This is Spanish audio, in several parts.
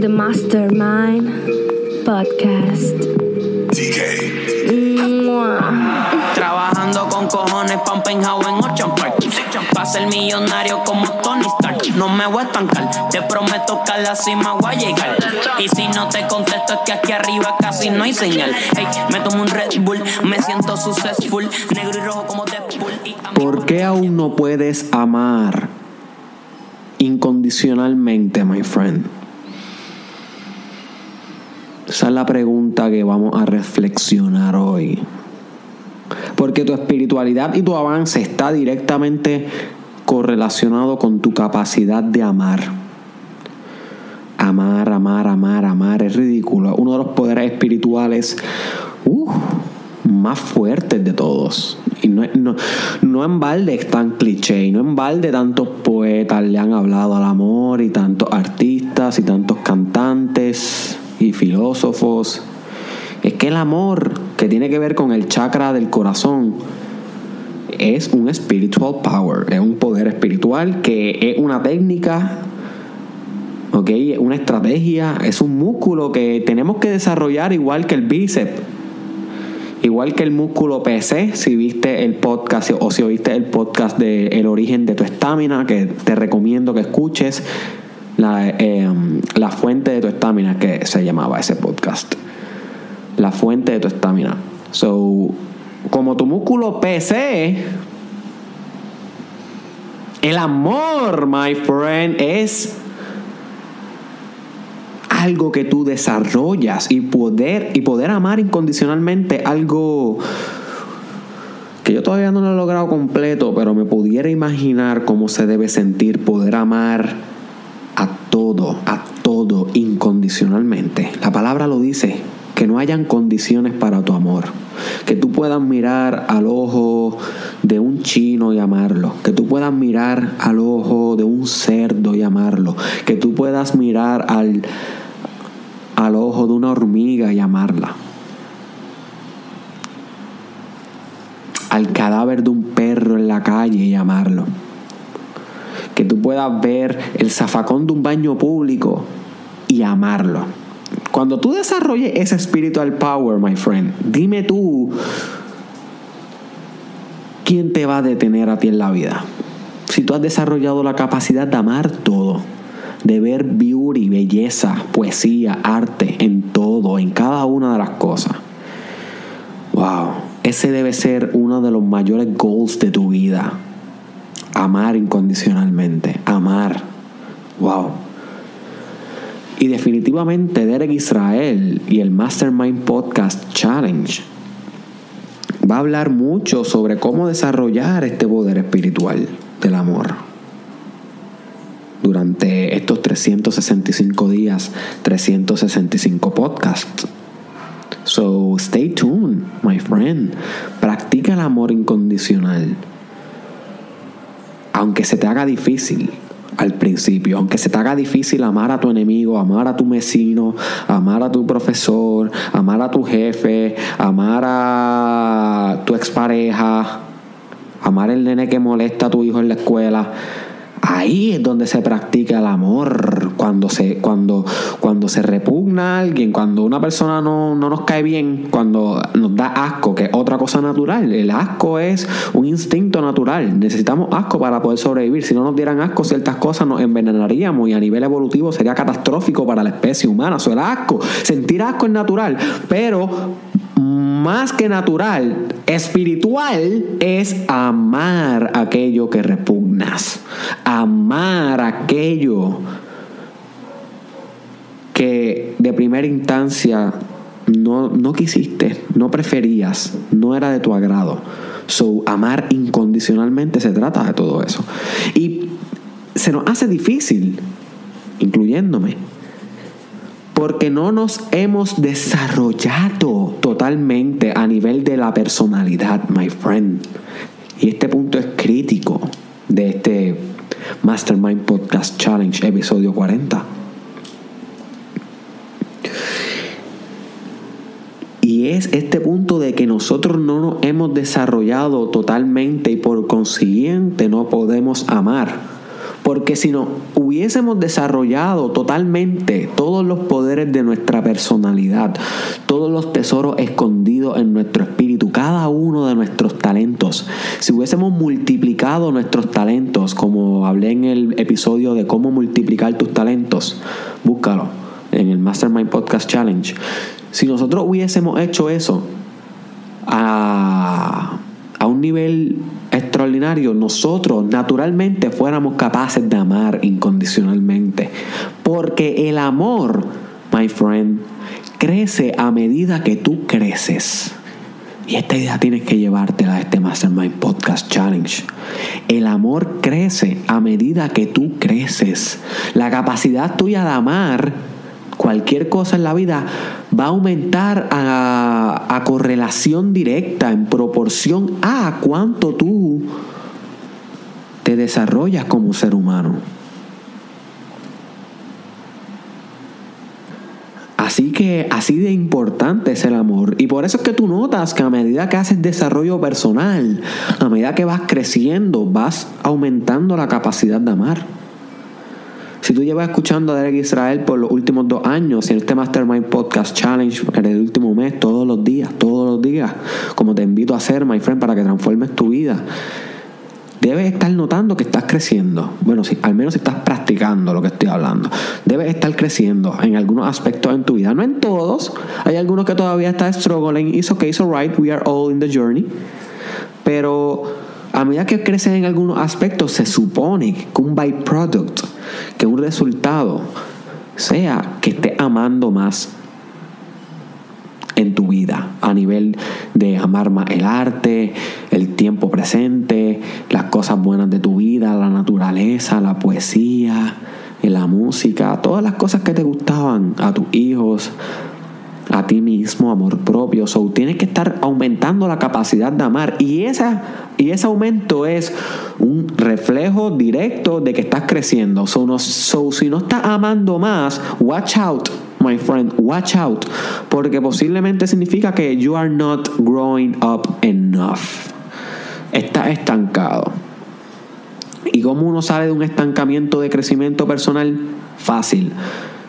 the Mastermind Podcast. Trabajando con cojones un penthouse en Ocean Park Pa' ser millonario como Tony Stark. No me voy a estancar, te prometo que a la cima voy a llegar. Y si no te contesto es que aquí arriba casi no hay señal. Hey, me tomo un Red Bull, me siento successful. Negro y rojo como Deadpool ¿Por qué aún no puedes amar incondicionalmente, my friend? Esa es la pregunta que vamos a reflexionar hoy. Porque tu espiritualidad y tu avance está directamente correlacionado con tu capacidad de amar. Amar, amar, amar, amar es ridículo. Uno de los poderes espirituales uh, más fuertes de todos. Y no, no, no en balde es tan cliché, y no en balde tantos poetas le han hablado al amor, y tantos artistas, y tantos cantantes, y filósofos. Es que el amor, que tiene que ver con el chakra del corazón, es un spiritual power, es un poder espiritual que es una técnica, ¿ok? Una estrategia, es un músculo que tenemos que desarrollar igual que el bíceps. Igual que el músculo PC, si viste el podcast o si oíste el podcast de El origen de tu estamina, que te recomiendo que escuches, la, eh, la fuente de tu estamina, que se llamaba ese podcast. La fuente de tu estamina. So, como tu músculo PC, el amor, my friend, es algo que tú desarrollas y poder y poder amar incondicionalmente algo que yo todavía no lo he logrado completo, pero me pudiera imaginar cómo se debe sentir poder amar a todo, a todo incondicionalmente. La palabra lo dice, que no hayan condiciones para tu amor. Que tú puedas mirar al ojo de un chino y amarlo. Que tú puedas mirar al ojo de un cerdo y amarlo. Que tú puedas mirar al, al ojo de una hormiga y amarla. Al cadáver de un perro en la calle y amarlo. Que tú puedas ver el zafacón de un baño público y amarlo. Cuando tú desarrolles ese spiritual power, my friend, dime tú quién te va a detener a ti en la vida. Si tú has desarrollado la capacidad de amar todo, de ver beauty, belleza, poesía, arte en todo, en cada una de las cosas. Wow, ese debe ser uno de los mayores goals de tu vida. Amar incondicionalmente, amar. Wow. Y definitivamente Derek Israel y el Mastermind Podcast Challenge va a hablar mucho sobre cómo desarrollar este poder espiritual del amor. Durante estos 365 días, 365 podcasts. So stay tuned, my friend. Practica el amor incondicional. Aunque se te haga difícil al principio, aunque se te haga difícil amar a tu enemigo, amar a tu vecino, amar a tu profesor, amar a tu jefe, amar a tu expareja, amar el nene que molesta a tu hijo en la escuela. Ahí es donde se practica el amor, cuando se, cuando, cuando se repugna a alguien, cuando una persona no, no nos cae bien, cuando nos da asco, que es otra cosa natural. El asco es un instinto natural. Necesitamos asco para poder sobrevivir. Si no nos dieran asco, ciertas cosas nos envenenaríamos y a nivel evolutivo sería catastrófico para la especie humana. Eso el asco. Sentir asco es natural, pero más que natural, espiritual es amar aquello que repugnas, amar aquello que de primera instancia no, no quisiste, no preferías, no era de tu agrado. So, amar incondicionalmente se trata de todo eso. Y se nos hace difícil, incluyéndome, porque no nos hemos desarrollado totalmente a nivel de la personalidad, my friend. Y este punto es crítico de este Mastermind Podcast Challenge, episodio 40. Y es este punto de que nosotros no nos hemos desarrollado totalmente y por consiguiente no podemos amar. Porque si no hubiésemos desarrollado totalmente todos los poderes de nuestra personalidad, todos los tesoros escondidos en nuestro espíritu, cada uno de nuestros talentos, si hubiésemos multiplicado nuestros talentos, como hablé en el episodio de cómo multiplicar tus talentos, búscalo en el Mastermind Podcast Challenge. Si nosotros hubiésemos hecho eso a, a un nivel nosotros naturalmente fuéramos capaces de amar incondicionalmente. Porque el amor, my friend, crece a medida que tú creces. Y esta idea tienes que llevártela a este Mastermind Podcast Challenge. El amor crece a medida que tú creces. La capacidad tuya de amar cualquier cosa en la vida va a aumentar a, a correlación directa en proporción a cuánto tú te desarrollas como ser humano. Así que así de importante es el amor. Y por eso es que tú notas que a medida que haces desarrollo personal, a medida que vas creciendo, vas aumentando la capacidad de amar. Si tú llevas escuchando a Derek Israel por los últimos dos años, en este Mastermind Podcast Challenge, en el último mes, todos los días, todos los días, como te invito a hacer, my friend, para que transformes tu vida, debes estar notando que estás creciendo. Bueno, si, al menos si estás practicando lo que estoy hablando. Debes estar creciendo en algunos aspectos en tu vida. No en todos. Hay algunos que todavía están struggling. It's okay, it's alright. We are all in the journey. Pero a medida que creces en algunos aspectos, se supone que un byproduct, que un resultado, sea que estés amando más en tu vida a nivel de amar más el arte, el tiempo presente, las cosas buenas de tu vida, la naturaleza, la poesía, la música, todas las cosas que te gustaban a tus hijos, a ti mismo, amor propio. So, tienes que estar aumentando la capacidad de amar. Y, esa, y ese aumento es un reflejo directo de que estás creciendo. So, no, si no estás amando más, watch out, my friend, watch out. Porque posiblemente significa que you are not growing up enough. Estás estancado. ¿Y cómo uno sale de un estancamiento de crecimiento personal? Fácil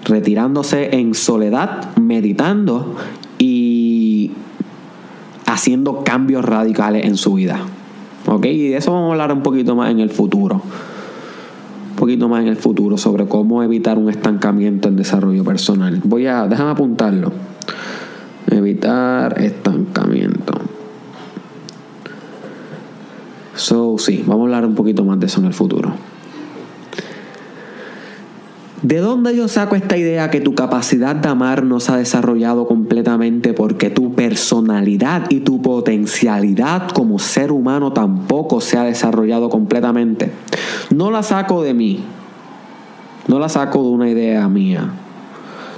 retirándose en soledad, meditando y haciendo cambios radicales en su vida. ¿Ok? Y de eso vamos a hablar un poquito más en el futuro. Un poquito más en el futuro sobre cómo evitar un estancamiento en desarrollo personal. Voy a, déjame apuntarlo. Evitar estancamiento. So, sí, vamos a hablar un poquito más de eso en el futuro. ¿De dónde yo saco esta idea que tu capacidad de amar no se ha desarrollado completamente porque tu personalidad y tu potencialidad como ser humano tampoco se ha desarrollado completamente? No la saco de mí, no la saco de una idea mía,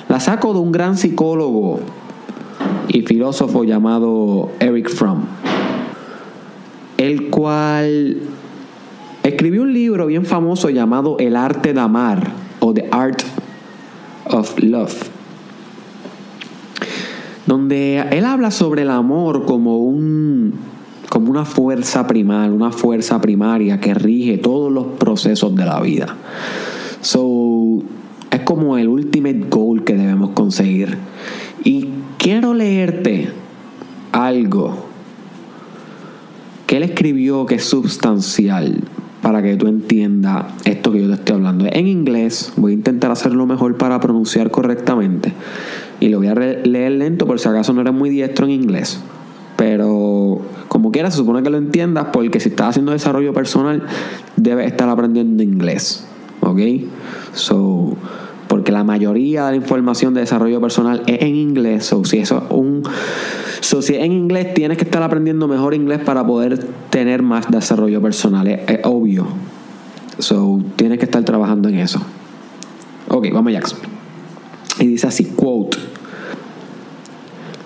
la saco de un gran psicólogo y filósofo llamado Eric Fromm, el cual escribió un libro bien famoso llamado El arte de amar o The Art of Love, donde él habla sobre el amor como un como una fuerza primal, una fuerza primaria que rige todos los procesos de la vida. So, es como el ultimate goal que debemos conseguir. Y quiero leerte algo que él escribió que es sustancial para que tú entiendas esto que yo te estoy hablando. En inglés, voy a intentar hacerlo mejor para pronunciar correctamente. Y lo voy a leer lento por si acaso no eres muy diestro en inglés. Pero como quieras, se supone que lo entiendas porque si estás haciendo desarrollo personal, debes estar aprendiendo inglés. ¿Ok? So, porque la mayoría de la información de desarrollo personal es en inglés. So, si eso es un So, si en inglés tienes que estar aprendiendo mejor inglés para poder tener más desarrollo personal, es, es obvio. So, tienes que estar trabajando en eso. Ok, vamos Jackson. Y dice así, quote.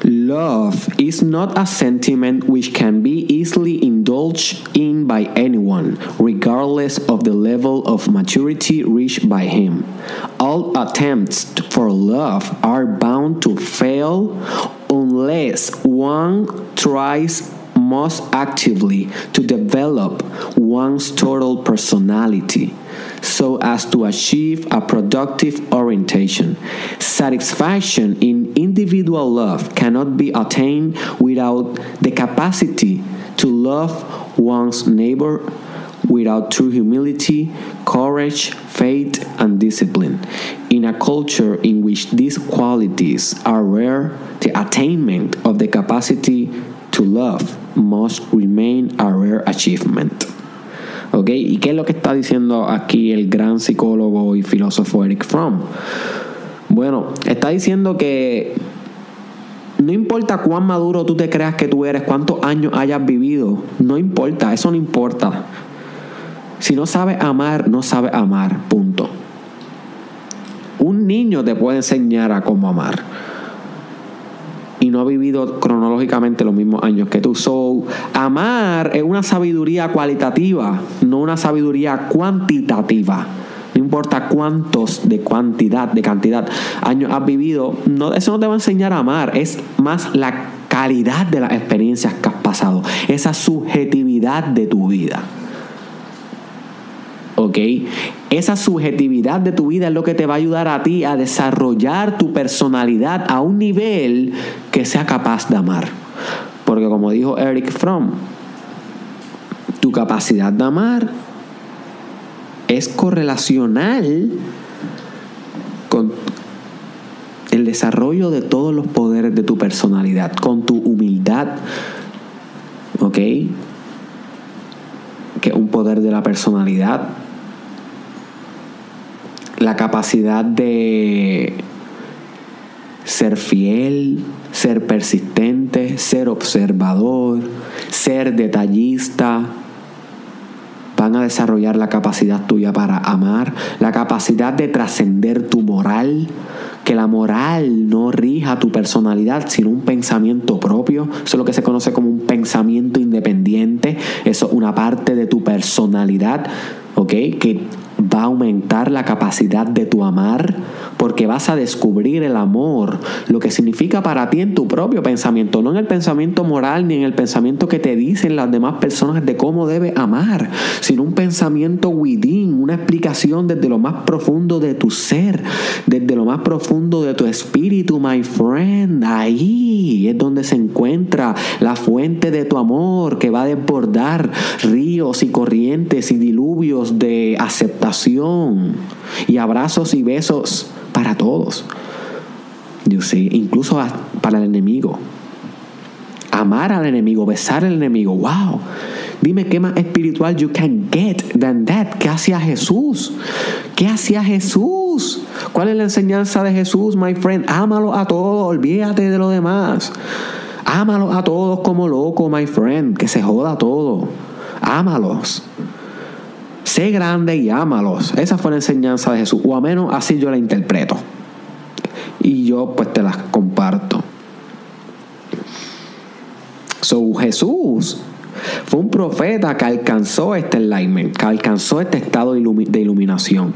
Love is not a sentiment which can be easily indulged in by anyone, regardless of the level of maturity reached by him. All attempts for love are bound to fail unless one tries most actively to develop one's total personality so as to achieve a productive orientation. Satisfaction in individual love cannot be attained without the capacity to love one's neighbor without true humility, courage, faith, and discipline. In a culture in which these qualities are rare, the attainment of the capacity to love must remain a rare achievement. ¿Ok? ¿Y qué es lo que está diciendo aquí el gran psicólogo y filósofo Eric Fromm? Bueno, está diciendo que no importa cuán maduro tú te creas que tú eres, cuántos años hayas vivido, no importa, eso no importa. Si no sabes amar, no sabes amar, punto. Niño te puede enseñar a cómo amar. Y no ha vivido cronológicamente los mismos años que tú. So, amar es una sabiduría cualitativa, no una sabiduría cuantitativa. No importa cuántos de cantidad, de cantidad años has vivido, no, eso no te va a enseñar a amar, es más la calidad de las experiencias que has pasado, esa subjetividad de tu vida. ¿Ok? Esa subjetividad de tu vida es lo que te va a ayudar a ti a desarrollar tu personalidad a un nivel que sea capaz de amar. Porque como dijo Eric Fromm, tu capacidad de amar es correlacional con el desarrollo de todos los poderes de tu personalidad, con tu humildad, ¿ok? Que es un poder de la personalidad, la capacidad de ser fiel, ser persistente, ser observador, ser detallista. Van a desarrollar la capacidad tuya para amar, la capacidad de trascender tu moral, que la moral no rija tu personalidad, sino un pensamiento propio. Eso es lo que se conoce como un pensamiento independiente. Eso es una parte de tu personalidad, ¿ok? Que va a aumentar la capacidad de tu amar porque vas a descubrir el amor, lo que significa para ti en tu propio pensamiento, no en el pensamiento moral ni en el pensamiento que te dicen las demás personas de cómo debes amar, sino un pensamiento within, una explicación desde lo más profundo de tu ser, desde lo más profundo de tu espíritu, my friend. Ahí es donde se encuentra la fuente de tu amor que va a desbordar ríos y corrientes y diluvios de aceptación y abrazos y besos para todos. You see, incluso para el enemigo. Amar al enemigo, besar al enemigo. Wow. Dime qué más espiritual you can get than that. ¿Qué hacía Jesús? ¿Qué hacía Jesús? ¿Cuál es la enseñanza de Jesús, my friend? Ámalo a todos, olvídate de lo demás. Ámalo a todos como loco, my friend. Que se joda todo. Ámalos. Sé grande y ámalos. Esa fue la enseñanza de Jesús. O a menos así yo la interpreto. Y yo pues te las comparto. So Jesús fue un profeta que alcanzó este enlightenment, que alcanzó este estado de iluminación,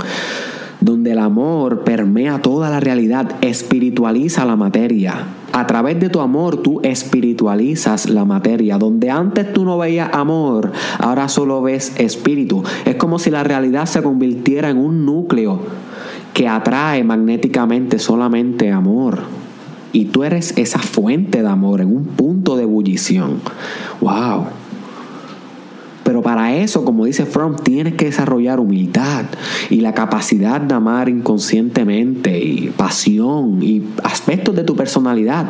donde el amor permea toda la realidad, espiritualiza la materia. A través de tu amor tú espiritualizas la materia. Donde antes tú no veías amor, ahora solo ves espíritu. Es como si la realidad se convirtiera en un núcleo que atrae magnéticamente solamente amor. Y tú eres esa fuente de amor en un punto de ebullición. ¡Wow! Pero para eso, como dice Fromm, tienes que desarrollar humildad y la capacidad de amar inconscientemente y pasión y aspectos de tu personalidad,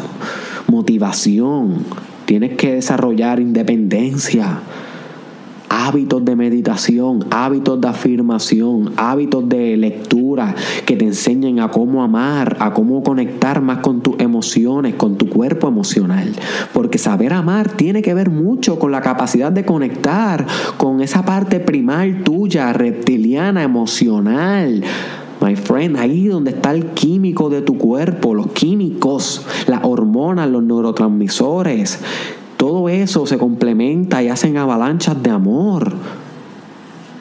motivación. Tienes que desarrollar independencia hábitos de meditación, hábitos de afirmación, hábitos de lectura que te enseñen a cómo amar, a cómo conectar más con tus emociones, con tu cuerpo emocional. Porque saber amar tiene que ver mucho con la capacidad de conectar con esa parte primal tuya, reptiliana, emocional. My friend, ahí donde está el químico de tu cuerpo, los químicos, las hormonas, los neurotransmisores todo eso se complementa y hacen avalanchas de amor.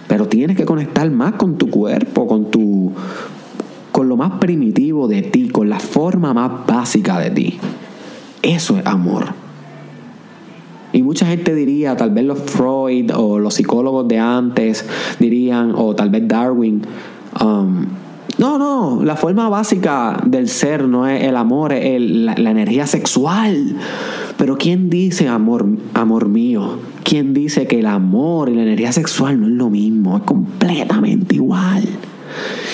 Pero tienes que conectar más con tu cuerpo, con tu con lo más primitivo de ti, con la forma más básica de ti. Eso es amor. Y mucha gente diría, tal vez los Freud o los psicólogos de antes dirían, o tal vez Darwin, um, no, no, la forma básica del ser no es el amor, es la, la, energía sexual. Pero ¿quién dice amor, amor mío? ¿Quién dice que el amor y la energía sexual no es lo mismo? Es completamente igual.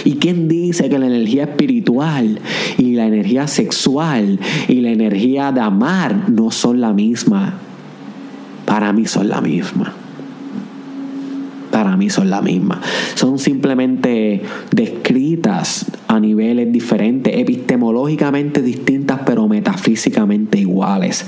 ¿Y quién dice que la energía espiritual y la energía sexual y la energía de amar no son la misma? Para mí son la misma para mí son la misma. Son simplemente descritas a niveles diferentes, epistemológicamente distintas, pero metafísicamente iguales,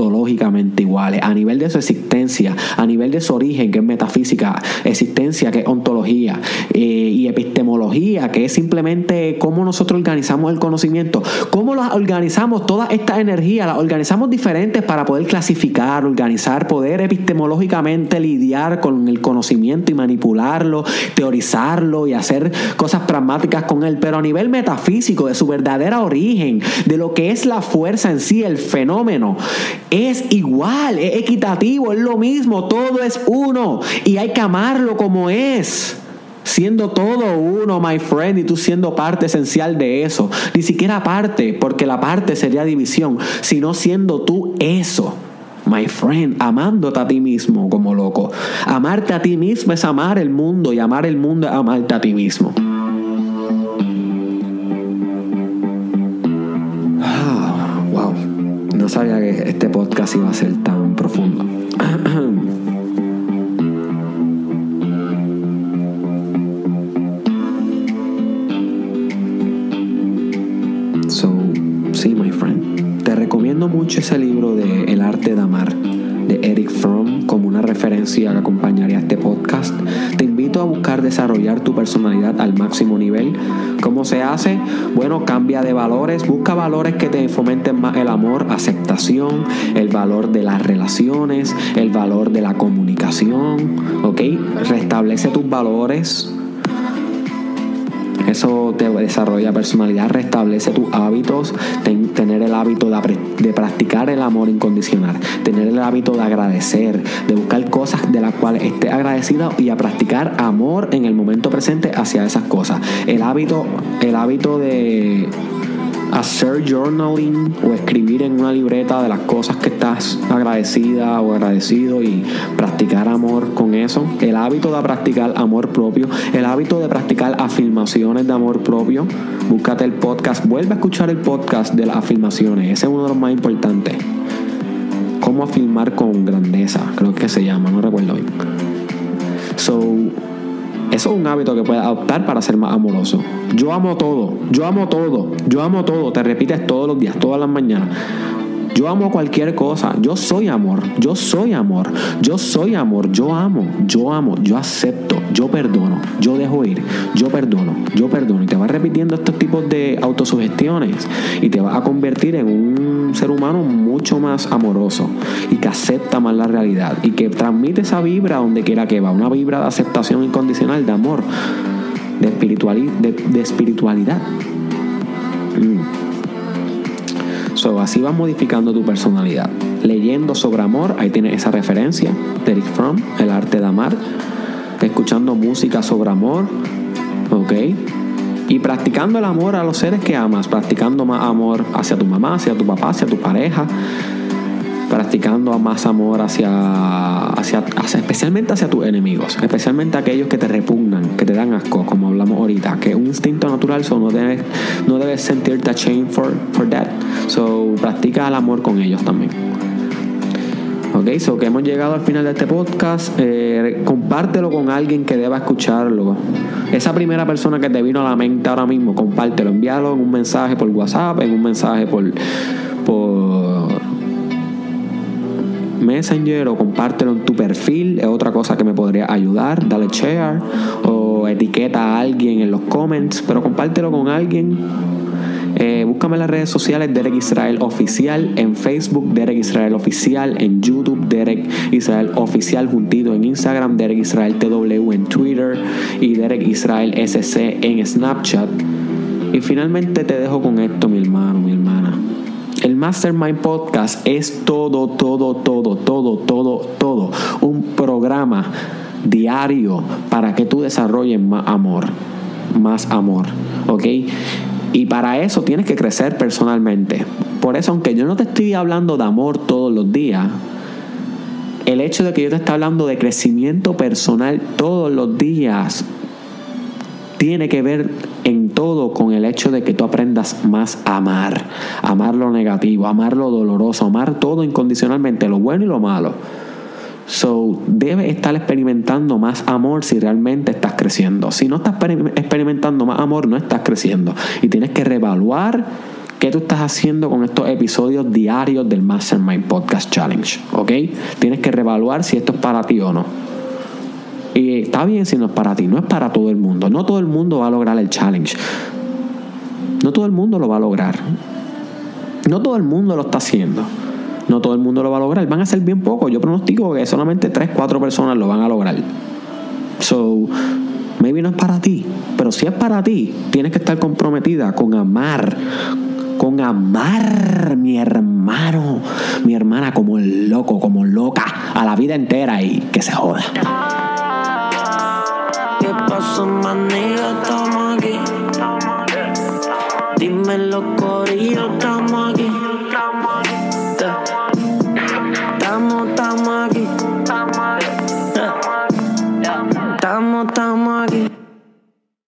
ontológicamente iguales, a nivel de su existencia, a nivel de su origen, que es metafísica, existencia, que es ontología, eh, y epistemología, que es simplemente cómo nosotros organizamos el conocimiento, cómo las organizamos todas estas energías, las organizamos diferentes para poder clasificar, organizar, poder epistemológicamente lidiar con el conocimiento y manipularlo, teorizarlo y hacer cosas pragmáticas con él, pero a nivel metafísico, de su verdadera origen, de lo que es la fuerza en sí, el fenómeno, es igual, es equitativo, es lo mismo, todo es uno y hay que amarlo como es siendo todo uno, my friend, y tú siendo parte esencial de eso. Ni siquiera parte, porque la parte sería división, sino siendo tú eso my friend, amándote a ti mismo como loco. Amarte a ti mismo es amar el mundo y amar el mundo es amarte a ti mismo. Sabía que este podcast iba a ser tan profundo. So, sí, my friend. Te recomiendo mucho ese libro de El arte de amar de Eric Fromm como una referencia que acompañaría este podcast. Te a buscar desarrollar tu personalidad al máximo nivel. ¿Cómo se hace? Bueno, cambia de valores, busca valores que te fomenten más el amor, aceptación, el valor de las relaciones, el valor de la comunicación, ¿ok? Restablece tus valores, eso te desarrolla personalidad, restablece tus hábitos, tener el hábito de, de, practicar el amor incondicional, tener el hábito de agradecer, de buscar cosas de las cuales estés agradecido y a practicar amor en el momento presente hacia esas cosas. El hábito, el hábito de hacer journaling o escribir en una libreta de las cosas que estás agradecida o agradecido y practicar amor con eso. El hábito de practicar amor propio, el hábito de practicar afirmaciones de amor propio. Búscate el podcast, vuelve a escuchar el podcast de las afirmaciones, ese es uno de los más importantes. Cómo afirmar con grandeza, creo que se llama, no recuerdo bien. So, eso es un hábito que puedes adoptar para ser más amoroso. Yo amo todo, yo amo todo, yo amo todo. Te repites todos los días, todas las mañanas. Yo amo cualquier cosa. Yo soy amor. Yo soy amor. Yo soy amor. Yo amo. Yo amo. Yo acepto. Yo perdono. Yo dejo ir. Yo perdono. Yo perdono. Y te vas repitiendo estos tipos de autosugestiones. Y te vas a convertir en un ser humano mucho más amoroso. Y que acepta más la realidad. Y que transmite esa vibra donde quiera que va. Una vibra de aceptación incondicional, de amor. De, espiritualidad. De, espiritualidad. Mm. So, así vas modificando tu personalidad. Leyendo sobre amor, ahí tienes esa referencia de Eric Fromm, El arte de amar. Escuchando música sobre amor, ¿ok? Y practicando el amor a los seres que amas, practicando más amor hacia tu mamá, hacia tu papá, hacia tu pareja, practicando más amor hacia, hacia, especialmente hacia tus enemigos, especialmente aquellos que te repugnan, que te dan asco, como hablamos ahorita, que un instinto natural, so no debes, no debes sentirte shame for, for that. So practica el amor con ellos también. Ok, so que hemos llegado al final de este podcast. Eh, compártelo con alguien que deba escucharlo. Esa primera persona que te vino a la mente ahora mismo, compártelo, envíalo en un mensaje por WhatsApp, en un mensaje por, por Messenger o compártelo en tu perfil, es otra cosa que me podría ayudar. Dale share o etiqueta a alguien en los comments, pero compártelo con alguien. Eh, búscame en las redes sociales Derek Israel Oficial, en Facebook Derek Israel Oficial, en YouTube Derek Israel Oficial, juntito en Instagram Derek Israel TW, en Twitter y Derek Israel SC en Snapchat. Y finalmente te dejo con esto, mi hermano, mi hermana. El Mastermind Podcast es todo, todo, todo, todo, todo, todo. Un programa diario para que tú desarrolles más amor. Más amor. ¿Ok? Y para eso tienes que crecer personalmente. Por eso, aunque yo no te estoy hablando de amor todos los días, el hecho de que yo te esté hablando de crecimiento personal todos los días tiene que ver todo con el hecho de que tú aprendas más a amar, amar lo negativo, amar lo doloroso, amar todo incondicionalmente, lo bueno y lo malo. So, debes estar experimentando más amor si realmente estás creciendo. Si no estás experimentando más amor, no estás creciendo. Y tienes que reevaluar qué tú estás haciendo con estos episodios diarios del Mastermind Podcast Challenge. ¿Ok? Tienes que reevaluar si esto es para ti o no. Y está bien si no es para ti, no es para todo el mundo. No todo el mundo va a lograr el challenge. No todo el mundo lo va a lograr. No todo el mundo lo está haciendo. No todo el mundo lo va a lograr. Van a ser bien pocos. Yo pronostico que solamente 3, 4 personas lo van a lograr. So, maybe no es para ti. Pero si es para ti, tienes que estar comprometida con amar. Con amar mi hermano, mi hermana como el loco, como loca, a la vida entera y que se joda. on my knees